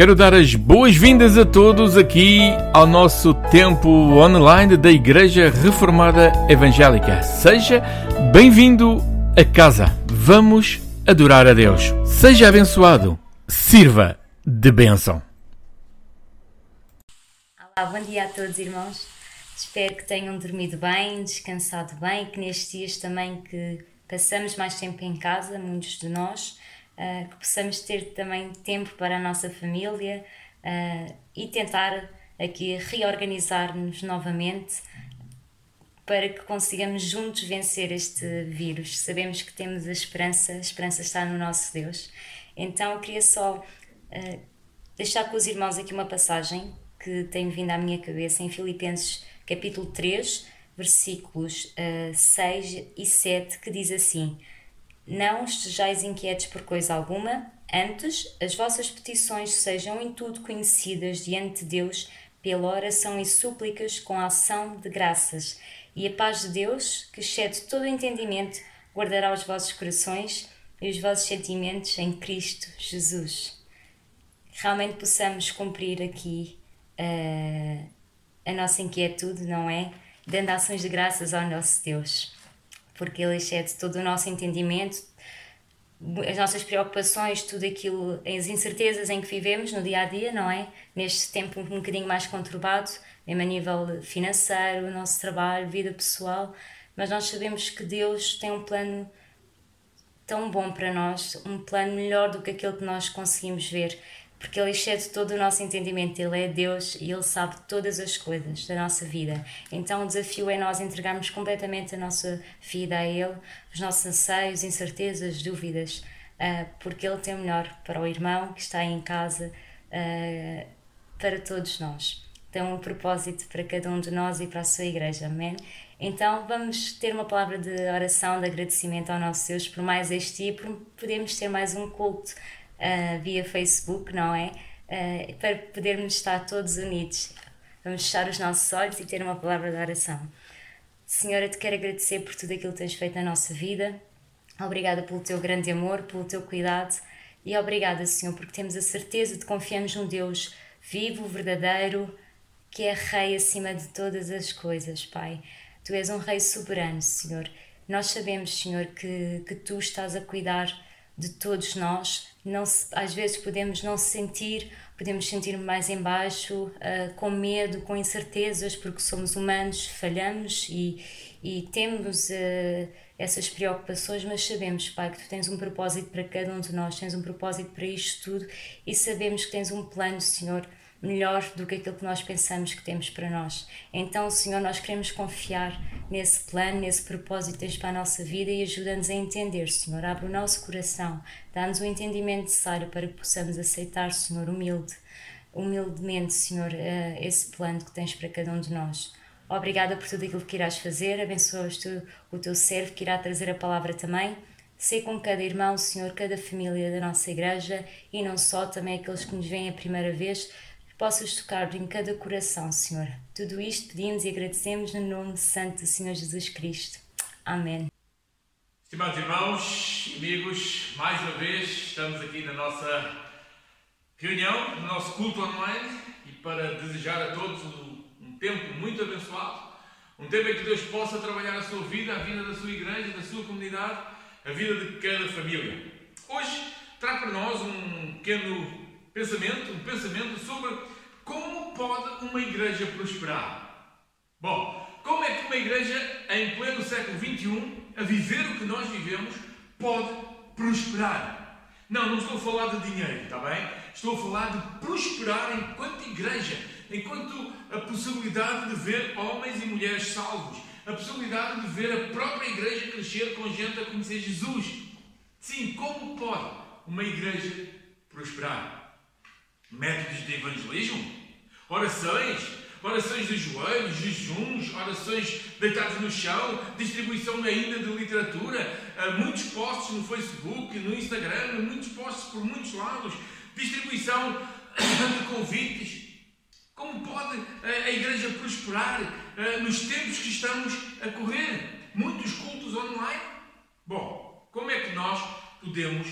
Quero dar as boas-vindas a todos aqui ao nosso tempo online da Igreja Reformada Evangélica. Seja bem-vindo a casa. Vamos adorar a Deus. Seja abençoado. Sirva de bênção. Olá, bom dia a todos, irmãos. Espero que tenham dormido bem, descansado bem, que nestes dias também que passamos mais tempo em casa, muitos de nós, uh, que possamos ter também tempo para a nossa família uh, e tentar aqui reorganizar-nos novamente para que consigamos juntos vencer este vírus. Sabemos que temos a esperança, a esperança está no nosso Deus. Então eu queria só uh, deixar com os irmãos aqui uma passagem que tem vindo à minha cabeça em Filipenses capítulo 3, versículos uh, 6 e 7, que diz assim: não estejais inquietos por coisa alguma, antes as vossas petições sejam em tudo conhecidas diante de Deus pela oração e súplicas com ação de graças. E a paz de Deus, que excede todo o entendimento, guardará os vossos corações e os vossos sentimentos em Cristo Jesus. Realmente possamos cumprir aqui uh, a nossa inquietude, não é? Dando ações de graças ao nosso Deus porque ele excede todo o nosso entendimento, as nossas preocupações, tudo aquilo, as incertezas em que vivemos no dia a dia, não é? Neste tempo um bocadinho mais conturbado, mesmo a nível financeiro, o nosso trabalho, vida pessoal, mas nós sabemos que Deus tem um plano tão bom para nós, um plano melhor do que aquele que nós conseguimos ver porque Ele excede todo o nosso entendimento. Ele é Deus e Ele sabe todas as coisas da nossa vida. Então o desafio é nós entregarmos completamente a nossa vida a Ele, os nossos anseios, incertezas, dúvidas, uh, porque Ele tem o melhor para o irmão que está em casa, uh, para todos nós. Tem um propósito para cada um de nós e para a sua igreja. Amém? Então vamos ter uma palavra de oração, de agradecimento ao nosso Deus por mais este dia, por podermos ter mais um culto uh, via Facebook, não é? Uh, para podermos estar todos unidos. Vamos fechar os nossos olhos e ter uma palavra de oração. Senhora, te quero agradecer por tudo aquilo que tens feito na nossa vida. Obrigada pelo teu grande amor, pelo teu cuidado e obrigada, Senhor, porque temos a certeza de confiarmos num Deus vivo, verdadeiro, que é Rei acima de todas as coisas, Pai. Tu és um Rei soberano, Senhor. Nós sabemos, Senhor, que, que tu estás a cuidar de todos nós não se, às vezes podemos não se sentir, podemos sentir mais embaixo, uh, com medo, com incertezas, porque somos humanos, falhamos e, e temos uh, essas preocupações, mas sabemos, Pai, que Tu tens um propósito para cada um de nós, tens um propósito para isto tudo e sabemos que tens um plano, Senhor, melhor do que aquilo que nós pensamos que temos para nós. Então, Senhor, nós queremos confiar nesse plano, nesse propósito que tens para a nossa vida e ajuda-nos a entender, Senhor. Abre o nosso coração, dá-nos o entendimento necessário para que possamos aceitar, Senhor, humilde, humildemente, Senhor, eh, esse plano que tens para cada um de nós. Obrigada por tudo aquilo que irás fazer, abençoas tu o teu servo que irá trazer a palavra também. Sei com cada irmão, Senhor, cada família da nossa igreja e não só, também aqueles que nos veem a primeira vez possas tocar em cada coração, Senhor. Tudo isto pedimos e agradecemos no nome santo do Senhor Jesus Cristo. Amém. Estimados irmãos, amigos, mais uma vez estamos aqui na nossa reunião, no nosso culto online e para desejar a todos um tempo muito abençoado, um tempo em que Deus possa trabalhar a sua vida, a vida da sua igreja, da sua comunidade, a vida de cada família. Hoje trago para nós um pequeno pensamento, um pensamento sobre como pode uma igreja prosperar. Bom, como é que uma igreja em pleno século XXI, a viver o que nós vivemos, pode prosperar? Não, não estou a falar de dinheiro, está bem? Estou a falar de prosperar enquanto igreja, enquanto a possibilidade de ver homens e mulheres salvos, a possibilidade de ver a própria igreja crescer com gente a conhecer Jesus. Sim, como pode uma igreja prosperar? métodos de evangelismo, orações, orações de joelhos, jejuns, orações deitadas no chão, distribuição ainda de literatura, eh, muitos posts no Facebook, no Instagram, muitos posts por muitos lados, distribuição de convites. Como pode eh, a igreja prosperar eh, nos tempos que estamos a correr? Muitos cultos online? Bom, como é que nós podemos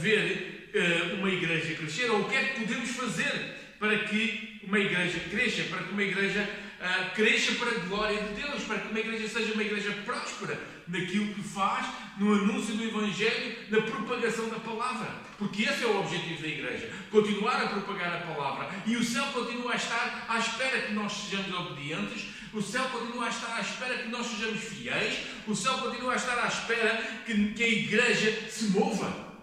ver uma igreja crescer ou o que é que podemos fazer para que uma igreja cresça, para que uma igreja uh, cresça para a glória de Deus, para que uma igreja seja uma igreja próspera naquilo que faz, no anúncio do Evangelho, na propagação da palavra. Porque esse é o objetivo da igreja: continuar a propagar a palavra. E o céu continua a estar à espera que nós sejamos obedientes, o céu continua a estar à espera que nós sejamos fiéis, o céu continua a estar à espera que, que a igreja se mova.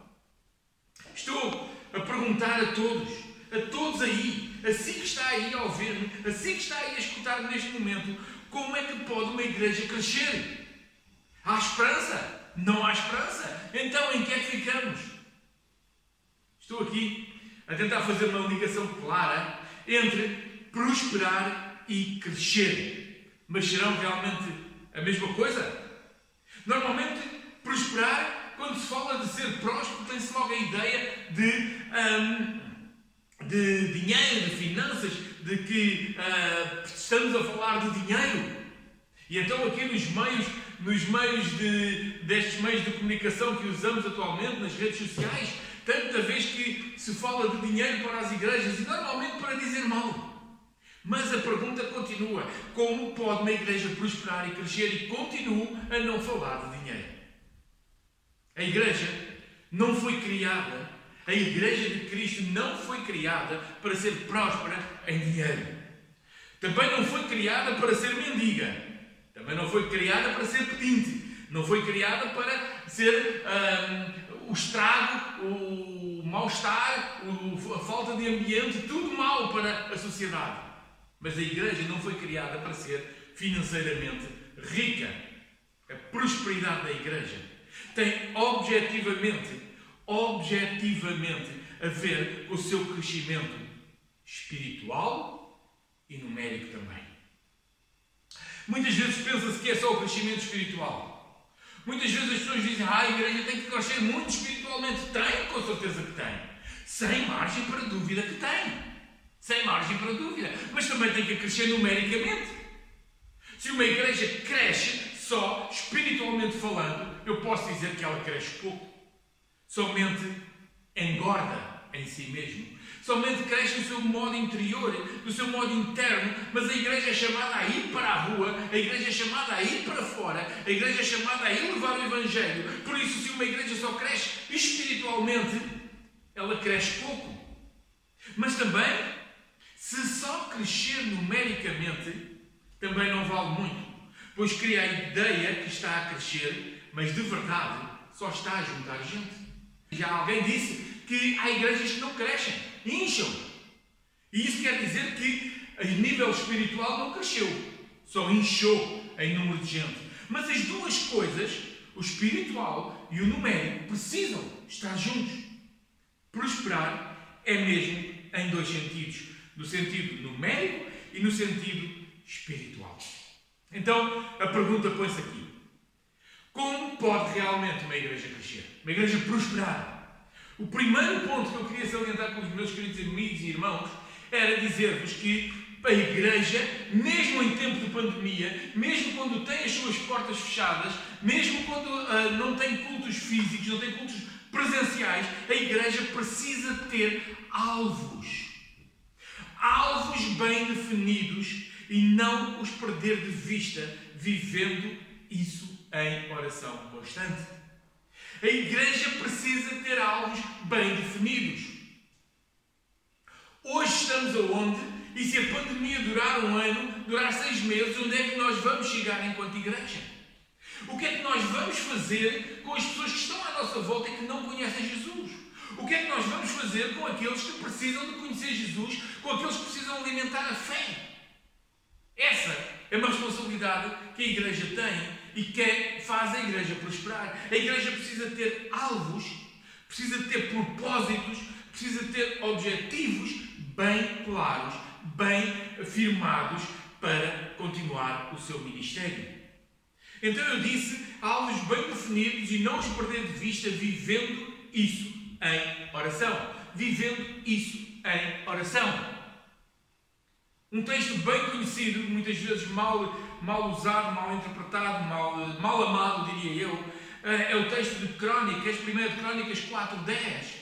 Estou a perguntar a todos, a todos aí, assim que está aí a ouvir-me, assim que está aí a escutar neste momento, como é que pode uma igreja crescer? Há esperança? Não há esperança? Então em que é que ficamos? Estou aqui a tentar fazer uma ligação clara entre prosperar e crescer. Mas serão realmente a mesma coisa? Normalmente, prosperar, quando se fala de ser próspero, tem-se logo a ideia de, um, de dinheiro, de finanças, de que uh, estamos a falar de dinheiro. E então, aqui nos meios nos meios de, destes meios de comunicação que usamos atualmente, nas redes sociais, tanta vez que se fala de dinheiro para as igrejas e normalmente para dizer mal. Mas a pergunta continua: como pode uma igreja prosperar e crescer e continuo a não falar de dinheiro? A igreja não foi criada, a igreja de Cristo não foi criada para ser próspera em dinheiro. Também não foi criada para ser mendiga. Também não foi criada para ser pedinte. Não foi criada para ser um, o estrago, o mal-estar, a falta de ambiente, tudo mal para a sociedade. Mas a igreja não foi criada para ser financeiramente rica. A prosperidade da igreja tem objetivamente, objetivamente a ver o seu crescimento espiritual e numérico também. Muitas vezes pensa-se que é só o crescimento espiritual. Muitas vezes as pessoas dizem, ah, a igreja tem que crescer muito espiritualmente. Tem, com certeza que tem. Sem margem para dúvida que tem. Sem margem para dúvida. Mas também tem que crescer numericamente. Se uma igreja cresce só espiritualmente falando, eu posso dizer que ela cresce pouco. Somente engorda em si mesmo somente cresce no seu modo interior, no seu modo interno, mas a igreja é chamada a ir para a rua, a igreja é chamada a ir para fora, a igreja é chamada a ir levar o Evangelho. Por isso, se uma igreja só cresce espiritualmente, ela cresce pouco. Mas também, se só crescer numericamente, também não vale muito, pois cria a ideia que está a crescer, mas de verdade só está a juntar gente. Já alguém disse que há igrejas não crescem, incham. E isso quer dizer que a nível espiritual não cresceu, só inchou em número de gente. Mas as duas coisas, o espiritual e o numérico, precisam estar juntos. Prosperar é mesmo em dois sentidos: no sentido numérico e no sentido espiritual. Então a pergunta põe-se aqui: como pode realmente uma igreja crescer? Uma igreja prosperar? O primeiro ponto que eu queria salientar com os meus queridos amigos e irmãos era dizer-vos que a igreja, mesmo em tempo de pandemia, mesmo quando tem as suas portas fechadas, mesmo quando uh, não tem cultos físicos, não tem cultos presenciais, a igreja precisa ter alvos. Alvos bem definidos e não os perder de vista, vivendo isso em oração constante. A igreja precisa ter alvos bem definidos. Hoje estamos aonde? E se a pandemia durar um ano, durar seis meses, onde é que nós vamos chegar enquanto igreja? O que é que nós vamos fazer com as pessoas que estão à nossa volta e que não conhecem Jesus? O que é que nós vamos fazer com aqueles que precisam de conhecer Jesus, com aqueles que precisam alimentar a fé? É uma responsabilidade que a igreja tem e quer, faz a igreja prosperar. A igreja precisa ter alvos, precisa ter propósitos, precisa ter objetivos bem claros, bem afirmados para continuar o seu ministério. Então eu disse alvos bem definidos e não os perder de vista, vivendo isso em oração. Vivendo isso em oração. Um texto bem conhecido, muitas vezes mal, mal usado, mal interpretado, mal, mal amado, diria eu, é o texto de Crónicas, 1 de Crónicas 4, 10.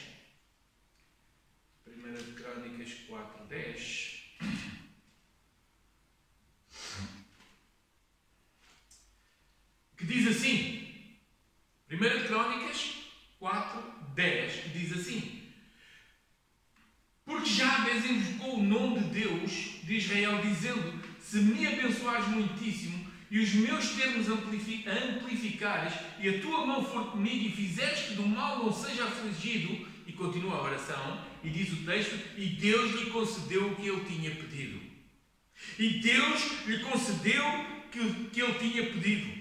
1 de Crónicas 4, 10. Que diz assim, 1 de Crónicas 4, 10, que diz assim: Porque vez invocou o nome de Deus de Israel, dizendo: Se me abençoares muitíssimo e os meus termos amplificares, e a tua mão for comigo e fizeres que do mal não seja afligido, e continua a oração, e diz o texto: E Deus lhe concedeu o que ele tinha pedido. E Deus lhe concedeu que, que ele tinha pedido.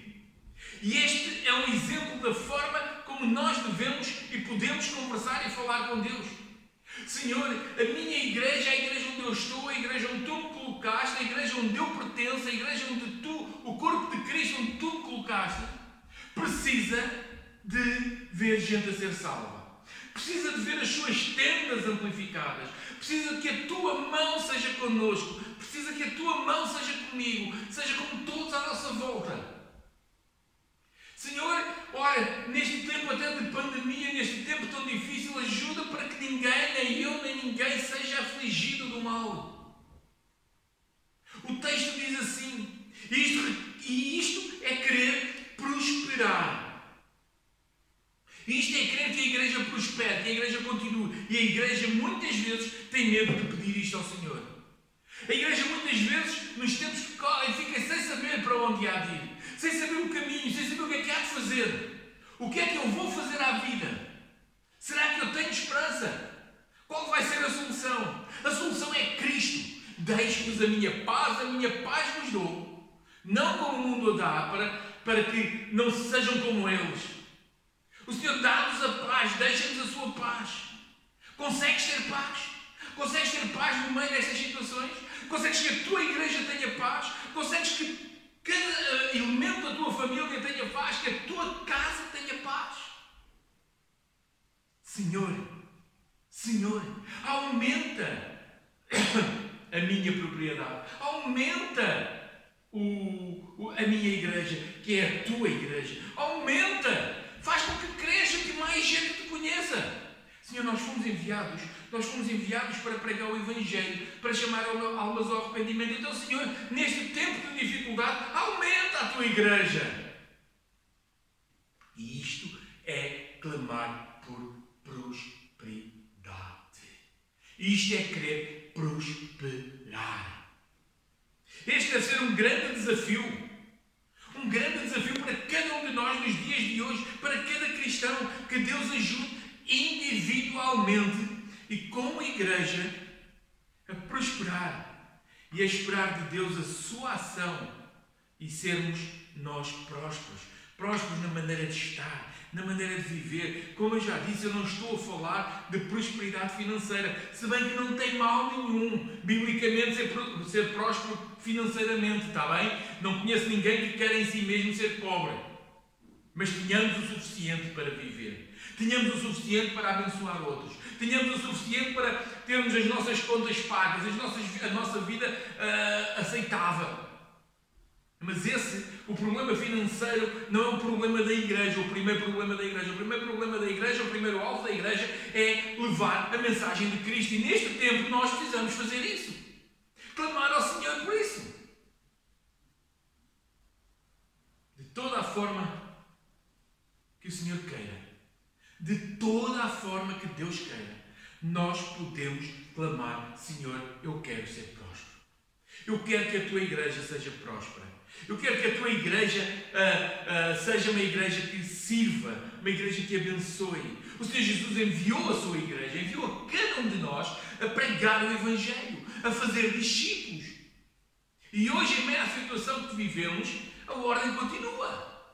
E este é um exemplo da forma como nós devemos e podemos conversar e falar com Deus. Senhor, a minha igreja, a igreja onde eu estou, a igreja onde tu me colocaste, a igreja onde eu pertenço, a igreja onde tu, o corpo de Cristo onde tu me colocaste, precisa de ver gente a ser salva. Precisa de ver as suas tendas amplificadas. Precisa que a tua mão seja conosco. Precisa que a tua mão seja comigo. Seja como todos à nossa volta. Senhor, olha, neste tempo até de pandemia, neste tempo tão difícil, ajuda para que ninguém, ninguém, seja afligido do mal. O texto diz assim, isto, e isto é querer prosperar. Isto é querer que a igreja prospere, que a igreja continue. E a igreja muitas vezes tem medo de pedir isto ao Senhor. A igreja muitas vezes, nos tempos que correm, fica sem saber para onde há de ir sem saber o caminho, sem saber o que é que há de fazer. O que é que eu vou fazer à vida? Será que eu tenho esperança? Qual vai ser a solução? A solução é Cristo. Deixe-vos a minha paz, a minha paz vos dou. Não como o mundo a dá, para, para que não sejam como eles. O Senhor dá-nos a paz, deixa-nos a sua paz. Consegues ter paz? Consegues ter paz no meio destas situações? Consegues que a tua igreja tenha paz? Consegues que cada elemento da tua família tenha paz, que a tua casa tenha paz. Senhor, Senhor, aumenta a minha propriedade, aumenta o, o, a minha igreja, que é a tua igreja, aumenta, faz com que cresça, que mais gente te conheça. Senhor, nós fomos enviados, nós fomos enviados para pregar o Evangelho, para chamar almas ao arrependimento. Então, Senhor, neste tempo de dificuldade, aumenta a tua igreja. E isto é clamar por prosperidade. Isto é querer prosperar. Este deve ser um grande desafio. Um grande desafio para cada um de nós nos dias de hoje, para cada cristão, que Deus ajude individualmente e como igreja a prosperar e a esperar de Deus a sua ação e sermos nós prósperos. Prósperos na maneira de estar, na maneira de viver. Como eu já disse, eu não estou a falar de prosperidade financeira, se bem que não tem mal nenhum, biblicamente, ser, ser próspero financeiramente, está bem? Não conheço ninguém que queira em si mesmo ser pobre, mas tenhamos o suficiente para viver. Tínhamos o suficiente para abençoar outros. Tínhamos o suficiente para termos as nossas contas pagas, as nossas, a nossa vida uh, aceitável. Mas esse, o problema financeiro, não é o problema da igreja, o primeiro problema da igreja. O primeiro problema da igreja, o primeiro alvo da igreja é levar a mensagem de Cristo. E neste tempo nós precisamos fazer isso. Clamar ao Senhor por isso. De toda a forma que o Senhor queira de toda a forma que Deus queira, nós podemos clamar: Senhor, eu quero ser. Eu quero que a tua igreja seja próspera. Eu quero que a tua igreja uh, uh, seja uma igreja que sirva, uma igreja que abençoe. O Senhor Jesus enviou a sua igreja, enviou a cada um de nós a pregar o Evangelho, a fazer discípulos. E hoje, em meia situação que vivemos, a ordem continua.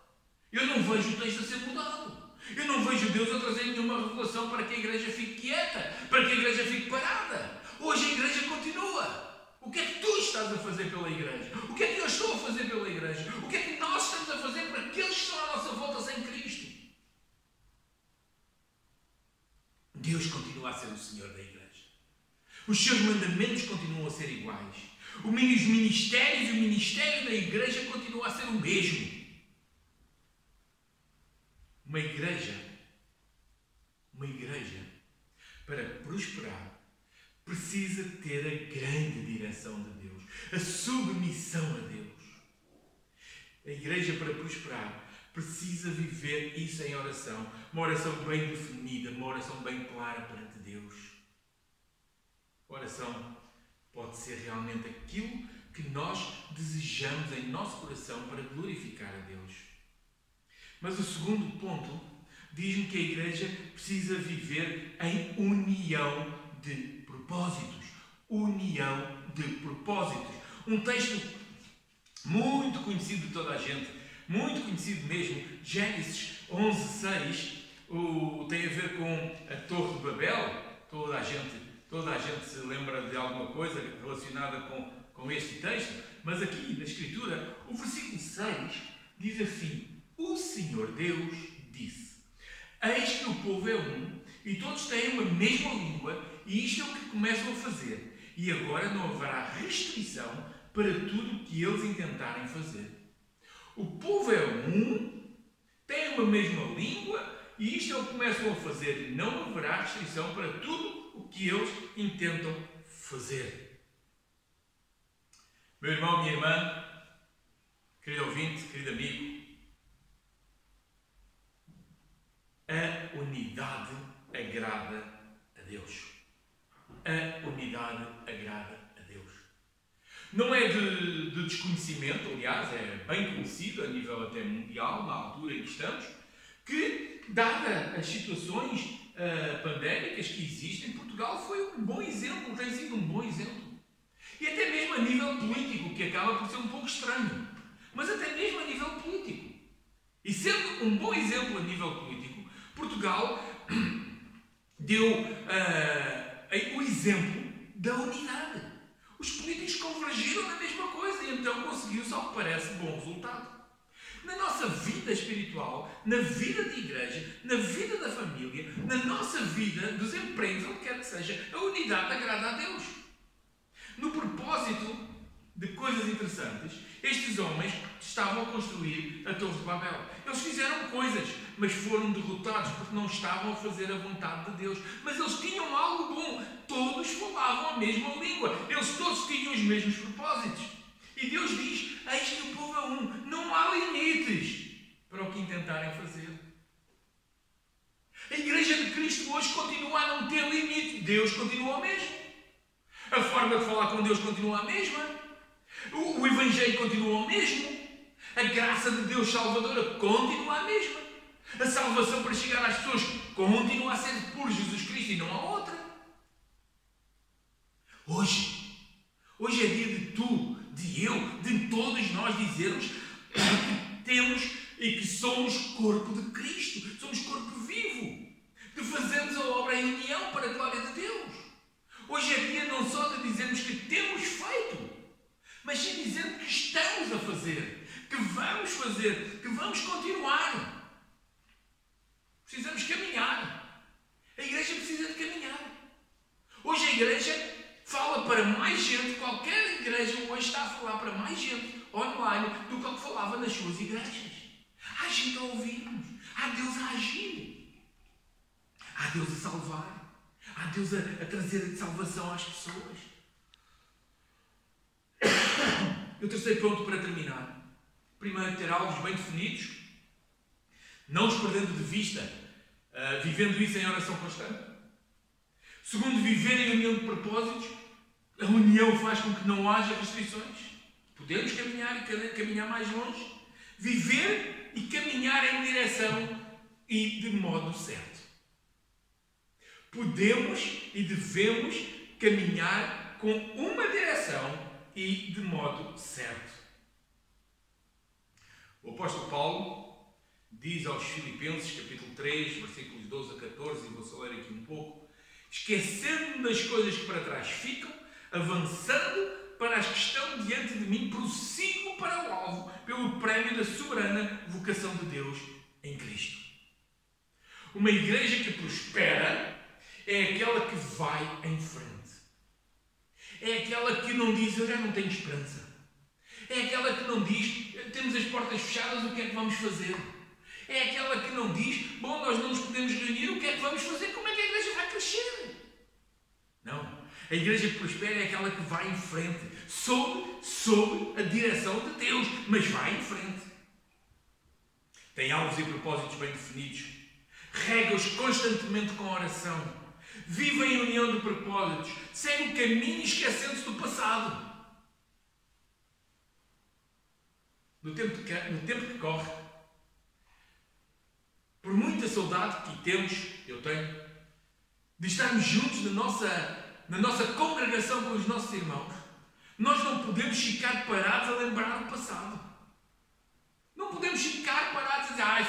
Eu não vejo o texto a ser mudado. Eu não vejo Deus a trazer nenhuma revelação para que a igreja fique quieta, para que a igreja fique parada. Hoje a igreja continua. O que é que tu estás a fazer pela igreja? O que é que eu estou a fazer pela igreja? O que é que nós estamos a fazer para aqueles que estão à nossa volta sem Cristo? Deus continua a ser o Senhor da igreja. Os seus mandamentos continuam a ser iguais. Os ministérios e o ministério da igreja continua a ser o mesmo. Uma igreja, uma igreja, para prosperar, precisa ter a grande direção de Deus, a submissão a Deus. A igreja, para prosperar, precisa viver isso em oração. Uma oração bem definida, uma oração bem clara perante Deus. A oração pode ser realmente aquilo que nós desejamos em nosso coração para glorificar a Deus. Mas o segundo ponto diz-me que a igreja precisa viver em união de propósitos. União de propósitos. Um texto muito conhecido de toda a gente, muito conhecido mesmo, Gênesis 11, 6, o, tem a ver com a Torre de Babel. Toda a gente, toda a gente se lembra de alguma coisa relacionada com, com este texto, mas aqui na Escritura, o versículo 6 diz assim: O Senhor Deus disse: Eis que o povo é um e todos têm uma mesma língua, e isto é o que começam a fazer. E agora não haverá restrição para tudo o que eles intentarem fazer. O povo é um, tem uma mesma língua e isto eles começam a fazer. Não haverá restrição para tudo o que eles intentam fazer. Meu irmão, minha irmã, querido ouvinte, querido amigo, a unidade agrada a Deus. A unidade agrada não é de, de, desconhecimento, aliás, é bem conhecido a nível até mundial, na altura em que estamos, que, dada as situações uh, pandémicas que existem, Portugal foi um bom exemplo, tem sido um bom exemplo. E até mesmo a nível político, que acaba por ser um pouco estranho. Mas até mesmo a nível político. E sendo um bom exemplo a nível político, Portugal deu uh, o exemplo da unidade. Os políticos convergiram na mesma coisa e então conseguiu-se, ao que parece, bom resultado. Na nossa vida espiritual, na vida de igreja, na vida da família, na nossa vida dos empregos, onde quer que seja, a unidade agrada a Deus. No propósito de coisas interessantes, estes homens estavam a construir a Torre de Babel. Eles fizeram coisas, mas foram derrotados porque não estavam a fazer a vontade de Deus. Mas eles tinham algo bom. Todos falavam a mesma língua. Eles todos tinham os mesmos propósitos. E Deus diz: Eis que o povo é um. Não há limites para o que intentarem fazer. A Igreja de Cristo hoje continua a não ter limite. Deus continua o mesmo. A forma de falar com Deus continua a mesma. O, o Evangelho continua o mesmo. A graça de Deus salvadora continua a mesma. A salvação para chegar às pessoas continua a ser por Jesus Cristo e não há outra. Hoje, hoje é dia de tu, de eu, de todos nós dizermos que temos e que somos corpo de Cristo, somos corpo vivo, que fazemos a obra em união para a glória de Deus. Hoje é dia não só de dizermos que temos feito, mas sim dizendo que estamos a fazer, que vamos fazer, que vamos continuar. Precisamos caminhar. A igreja precisa de caminhar. Hoje a igreja fala para mais gente, qualquer igreja hoje está a falar para mais gente online do que o que falava nas suas igrejas. Há gente a ouvir-nos, há Deus a agir, há Deus a salvar, há Deus a, a trazer salvação às pessoas. E o terceiro ponto para terminar. Primeiro, ter alvos bem definidos, não os perdendo de vista, uh, vivendo isso em oração constante. Segundo, viver em união de propósitos. A união faz com que não haja restrições. Podemos caminhar e caminhar mais longe. Viver e caminhar em direção e de modo certo. Podemos e devemos caminhar com uma direção e de modo certo. O apóstolo Paulo diz aos Filipenses, capítulo 3, versículos 12 a 14, e vou ler aqui um pouco: esquecendo das coisas que para trás ficam, avançando para as que estão diante de mim, prossigo para o alvo, pelo prémio da soberana vocação de Deus em Cristo. Uma igreja que prospera é aquela que vai em frente é aquela que não diz eu já não tenho esperança. É aquela que não diz temos as portas fechadas, o que é que vamos fazer? É aquela que não diz, bom, nós não nos podemos reunir, o que é que vamos fazer? Como é que a igreja vai crescer? Não. A igreja que prospera é aquela que vai em frente, sob, sob a direção de Deus, mas vai em frente. Tem alvos e propósitos bem definidos. Rega-os constantemente com oração. Vive em união de propósitos. Segue o caminho esquecendo-se do passado. No tempo, que, no tempo que corre, por muita saudade que temos, eu tenho, de estarmos juntos na nossa, na nossa congregação com os nossos irmãos, nós não podemos ficar parados a lembrar do passado. Não podemos ficar parados a dizer, ah,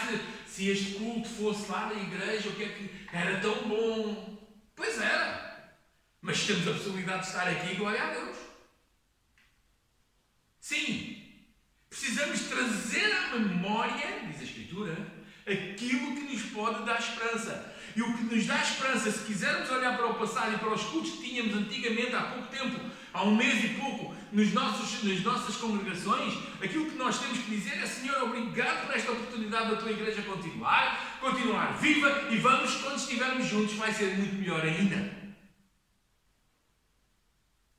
se, se este culto fosse lá na igreja, o que é que era tão bom. Pois era. Mas temos a possibilidade de estar aqui, glória a Deus. Sim, precisamos trazer à memória, diz a Escritura, aquilo que nos pode dar esperança. E o que nos dá esperança, se quisermos olhar para o passado e para os cultos que tínhamos antigamente, há pouco tempo, há um mês e pouco, nos nossos, nas nossas congregações, aquilo que nós temos que dizer é: Senhor, obrigado por esta oportunidade da tua igreja continuar, continuar viva e vamos, quando estivermos juntos, vai ser muito melhor ainda.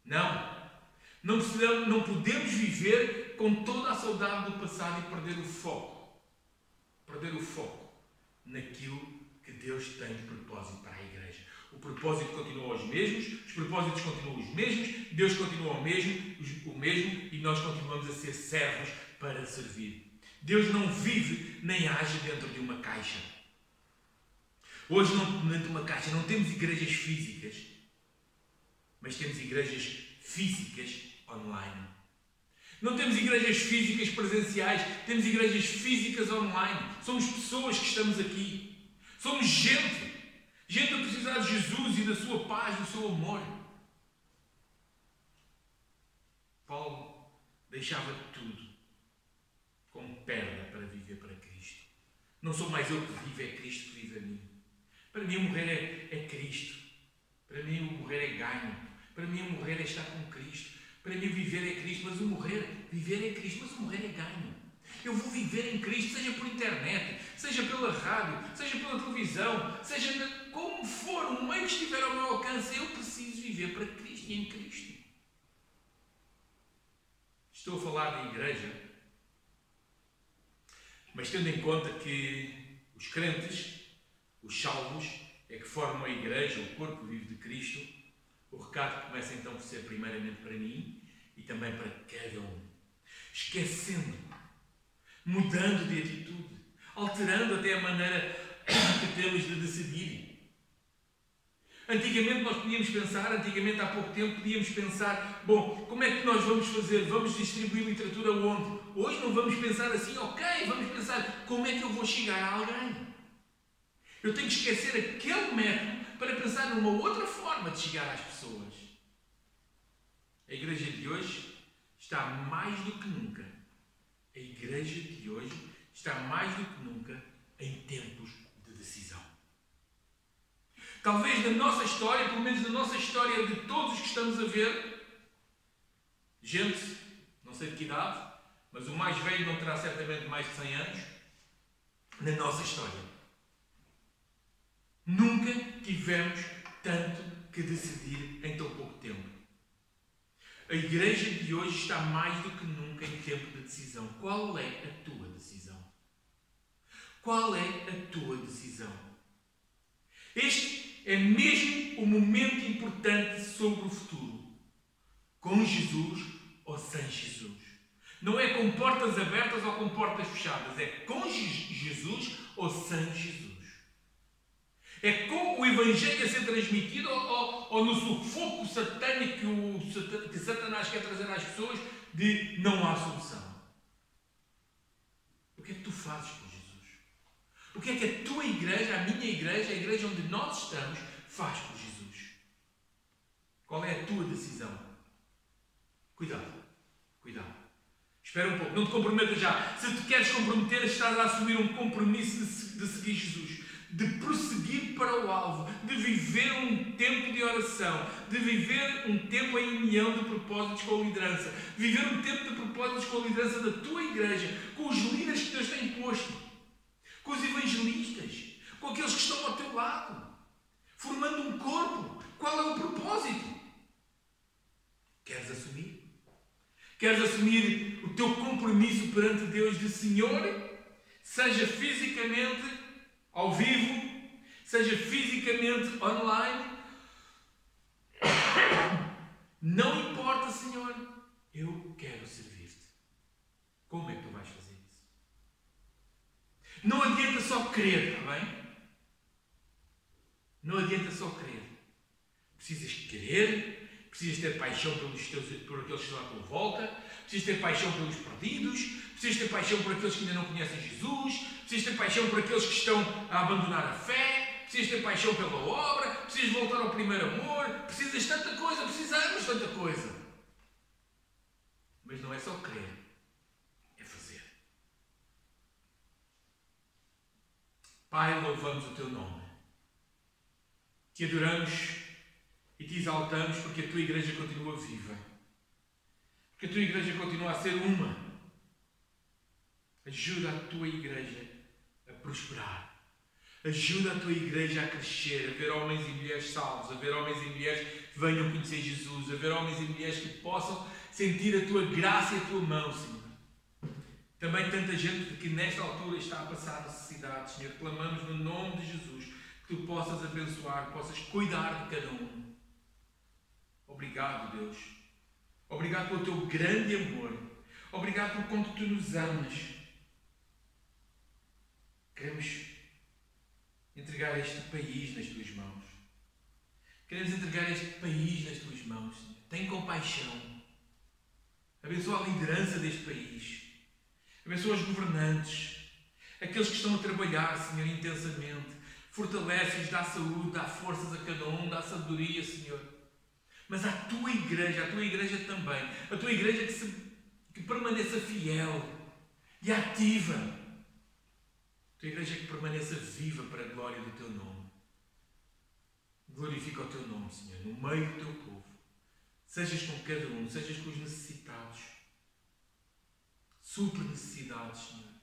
Não. Não, não podemos viver com toda a saudade do passado e perder o foco. Perder o foco naquilo que Deus tem de propósito para a igreja. O propósito continua os mesmos, os propósitos continuam os mesmos, Deus continua o mesmo, o mesmo e nós continuamos a ser servos para servir. Deus não vive nem age dentro de uma caixa. Hoje, não, dentro de uma caixa, não temos igrejas físicas, mas temos igrejas físicas online. Não temos igrejas físicas presenciais, temos igrejas físicas online. Somos pessoas que estamos aqui. Somos gente. Gente a precisar de Jesus e da sua paz, do seu amor. Paulo deixava tudo como perda para viver para Cristo. Não sou mais eu que vivo, é Cristo que vive a mim. Para mim, morrer é, é Cristo. Para mim, morrer é ganho. Para mim, morrer é estar com Cristo. Para mim, viver é Cristo, mas o morrer, viver é Cristo, mas o morrer é ganho. Eu vou viver em Cristo, seja por internet, seja pela rádio, seja pela televisão, seja como for, o meio que estiver ao meu alcance, eu preciso viver para Cristo e em Cristo. Estou a falar de igreja, mas tendo em conta que os crentes, os salvos, é que formam a igreja, o corpo vivo de Cristo, o recado começa então por ser primeiramente para mim e também para cada um. Esquecendo, mudando de atitude, alterando até a maneira que temos de decidir. Antigamente nós podíamos pensar, antigamente há pouco tempo podíamos pensar, bom, como é que nós vamos fazer? Vamos distribuir literatura onde? Hoje não vamos pensar assim, ok, vamos pensar como é que eu vou chegar a alguém. Eu tenho que esquecer aquele método para pensar numa outra forma de chegar às pessoas. A igreja de hoje está mais do que nunca. A igreja de hoje está mais do que nunca em tempos de decisão. Talvez na nossa história, pelo menos na nossa história de todos os que estamos a ver, gente, não sei de que idade, mas o mais velho não terá certamente mais de 100 anos, na nossa história. Nunca tivemos tanto que decidir em tão pouco tempo. A igreja de hoje está mais do que nunca em tempo de decisão. Qual é a tua decisão? Qual é a tua decisão? Este é mesmo o momento importante sobre o futuro. Com Jesus ou sem Jesus. Não é com portas abertas ou com portas fechadas. É com Jesus ou sem Jesus. É com o Evangelho a ser transmitido ou, ou, ou no sufoco satânico que, o, que Satanás quer trazer às pessoas de não há solução. O que é que tu fazes por Jesus? O que é que a tua igreja, a minha igreja, a igreja onde nós estamos, faz por Jesus? Qual é a tua decisão? Cuidado, cuidado. Espera um pouco, não te comprometas já. Se te queres comprometer, estás a assumir um compromisso de seguir Jesus de prosseguir para o alvo, de viver um tempo de oração, de viver um tempo em união de propósitos com a liderança, viver um tempo de propósitos com a liderança da tua igreja, com os líderes que Deus tem posto. com os evangelistas, com aqueles que estão ao teu lado, formando um corpo. Qual é o propósito? Queres assumir? Queres assumir o teu compromisso perante Deus de Senhor? Seja fisicamente ao vivo, seja fisicamente online. Não importa, Senhor, eu quero servir-te. Como é que tu vais fazer isso? Não adianta só querer, está bem? Não adianta só querer. Precisas querer, precisas ter paixão pelos teus, por aqueles que estão à tua volta, precisas ter paixão pelos perdidos, precisas ter paixão por aqueles que ainda não conhecem Jesus, precisas ter paixão por aqueles que estão a abandonar a fé, precisas ter paixão pela obra, precisas voltar ao primeiro amor, precisas tanta coisa, precisamos tanta coisa. Mas não é só crer, é fazer. Pai, louvamos o teu nome. Te adoramos e te exaltamos porque a tua igreja continua viva. Porque a tua igreja continua a ser uma. Ajuda a tua igreja a prosperar. Ajuda a tua igreja a crescer, a ver homens e mulheres salvos, a ver homens e mulheres que venham conhecer Jesus, a ver homens e mulheres que possam sentir a tua graça e a tua mão, Senhor. Também tanta gente que nesta altura está a passar necessidades, Senhor. Clamamos no nome de Jesus que tu possas abençoar, que possas cuidar de cada um. Obrigado, Deus. Obrigado pelo teu grande amor. Obrigado por quanto tu nos amas. Queremos entregar este país nas tuas mãos. Queremos entregar este país nas tuas mãos. Tem compaixão. Abençoa a liderança deste país. Abençoa os governantes. Aqueles que estão a trabalhar, Senhor, intensamente. Fortalece-os, dá saúde, dá forças a cada um, dá sabedoria, Senhor. Mas a tua igreja, a tua igreja também, a tua igreja que, se, que permaneça fiel e ativa. A tua igreja que permaneça viva para a glória do teu nome. Glorifica o teu nome, Senhor, no meio do teu povo. Sejas com cada um, sejas com os necessitados. Supre necessidades, Senhor.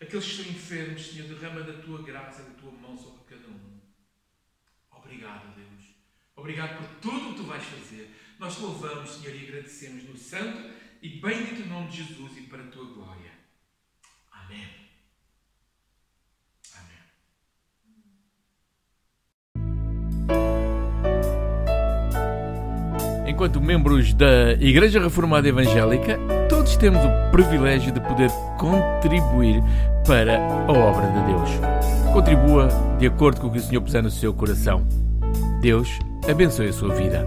Aqueles que estão enfermos, Senhor, derrama da tua graça, da tua mão sobre cada um. Obrigado, Deus. Obrigado por tudo o que tu vais fazer. Nós te louvamos, Senhor, e agradecemos no santo e bendito nome de Jesus e para a tua glória. Amém. Enquanto membros da Igreja Reformada Evangélica, todos temos o privilégio de poder contribuir para a obra de Deus. Contribua de acordo com o que o Senhor puser no seu coração. Deus abençoe a sua vida.